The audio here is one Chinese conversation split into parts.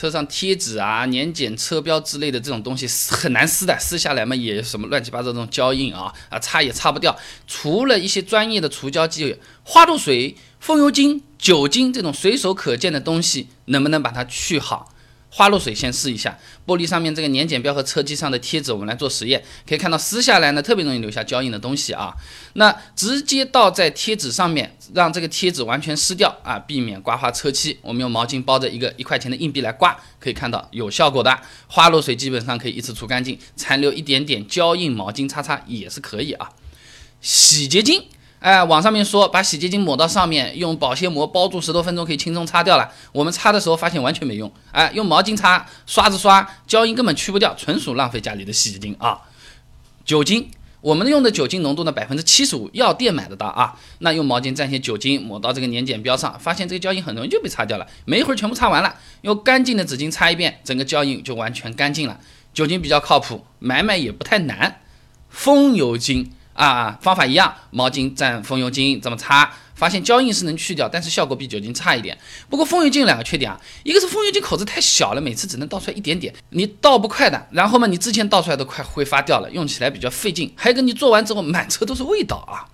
车上贴纸啊、年检车标之类的这种东西很难撕的，撕下来嘛也什么乱七八糟这种胶印啊啊擦也擦不掉。除了一些专业的除胶剂，花露水、风油精、酒精这种随手可见的东西，能不能把它去好？花露水先试一下，玻璃上面这个年检标和车机上的贴纸，我们来做实验，可以看到撕下来呢特别容易留下胶印的东西啊。那直接倒在贴纸上面，让这个贴纸完全湿掉啊，避免刮花车漆。我们用毛巾包着一个一块钱的硬币来刮，可以看到有效果的。花露水基本上可以一次除干净，残留一点点胶印，毛巾擦擦也是可以啊。洗洁精。哎，网上面说把洗洁精抹到上面，用保鲜膜包住十多分钟可以轻松擦掉了。我们擦的时候发现完全没用，哎，用毛巾擦，刷子刷，胶印根本去不掉，纯属浪费家里的洗洁精啊。酒精，我们用的酒精浓度呢百分之七十五，药店买得到啊。那用毛巾蘸些酒精抹到这个年检标上，发现这个胶印很容易就被擦掉了，没一会儿全部擦完了。用干净的纸巾擦一遍，整个胶印就完全干净了。酒精比较靠谱，买买也不太难。风油精。啊，方法一样，毛巾蘸风油精这么擦，发现胶印是能去掉，但是效果比酒精差一点。不过风油精有两个缺点啊，一个是风油精口子太小了，每次只能倒出来一点点，你倒不快的。然后嘛，你之前倒出来都快挥发掉了，用起来比较费劲。还有个你做完之后满车都是味道啊。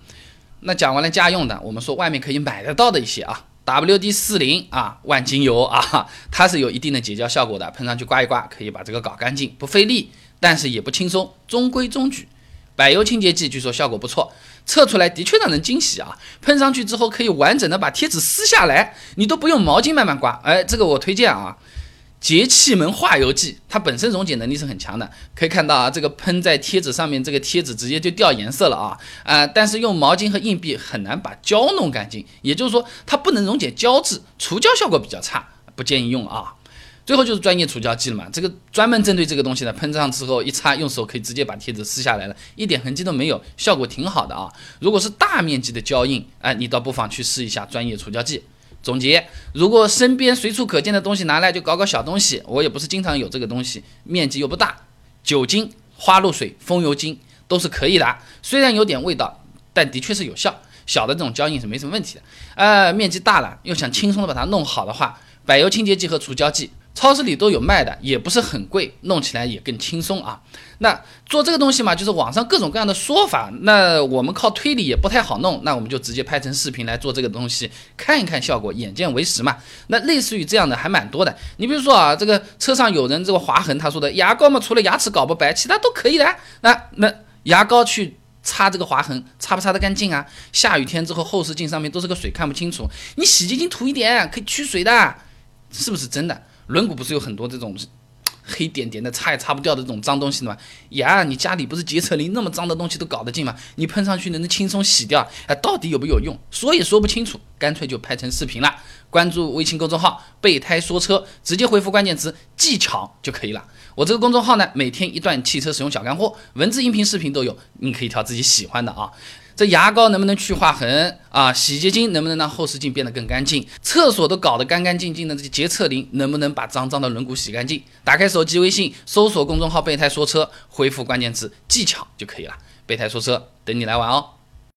那讲完了家用的，我们说外面可以买得到的一些啊，WD 四零啊，万金油啊，它是有一定的结胶效果的，喷上去刮一刮，可以把这个搞干净，不费力，但是也不轻松，中规中矩。柏油清洁剂据说效果不错，测出来的确让人惊喜啊！喷上去之后可以完整的把贴纸撕下来，你都不用毛巾慢慢刮。哎，这个我推荐啊！节气门化油剂，它本身溶解能力是很强的，可以看到啊，这个喷在贴纸上面，这个贴纸直接就掉颜色了啊啊！但是用毛巾和硬币很难把胶弄干净，也就是说它不能溶解胶质，除胶效果比较差，不建议用啊。最后就是专业除胶剂了嘛，这个专门针对这个东西的，喷上之后一擦，用手可以直接把贴纸撕下来了，一点痕迹都没有，效果挺好的啊。如果是大面积的胶印，哎，你倒不妨去试一下专业除胶剂。总结：如果身边随处可见的东西拿来就搞搞小东西，我也不是经常有这个东西，面积又不大，酒精、花露水、风油精都是可以的，虽然有点味道，但的确是有效。小的这种胶印是没什么问题的。呃，面积大了又想轻松的把它弄好的话，柏油清洁剂和除胶剂。超市里都有卖的，也不是很贵，弄起来也更轻松啊。那做这个东西嘛，就是网上各种各样的说法，那我们靠推理也不太好弄，那我们就直接拍成视频来做这个东西，看一看效果，眼见为实嘛。那类似于这样的还蛮多的。你比如说啊，这个车上有人这个划痕，他说的牙膏嘛，除了牙齿搞不白，其他都可以的。那那牙膏去擦这个划痕，擦不擦得干净啊？下雨天之后后视镜上面都是个水，看不清楚。你洗洁精涂一点，可以去水的，是不是真的？轮毂不是有很多这种黑点点的，擦也擦不掉的这种脏东西的吗？呀，你家里不是洁厕灵那么脏的东西都搞得进吗？你喷上去能轻松洗掉？哎，到底有没有用？说也说不清楚，干脆就拍成视频了。关注微信公众号“备胎说车”，直接回复关键词“技巧”就可以了。我这个公众号呢，每天一段汽车使用小干货，文字、音频、视频都有，你可以挑自己喜欢的啊。这牙膏能不能去划痕啊？洗洁精能不能让后视镜变得更干净？厕所都搞得干干净净的，这些洁厕灵能不能把脏脏的轮毂洗干净？打开手机微信，搜索公众号“备胎说车”，回复关键词“技巧”就可以了。备胎说车，等你来玩哦。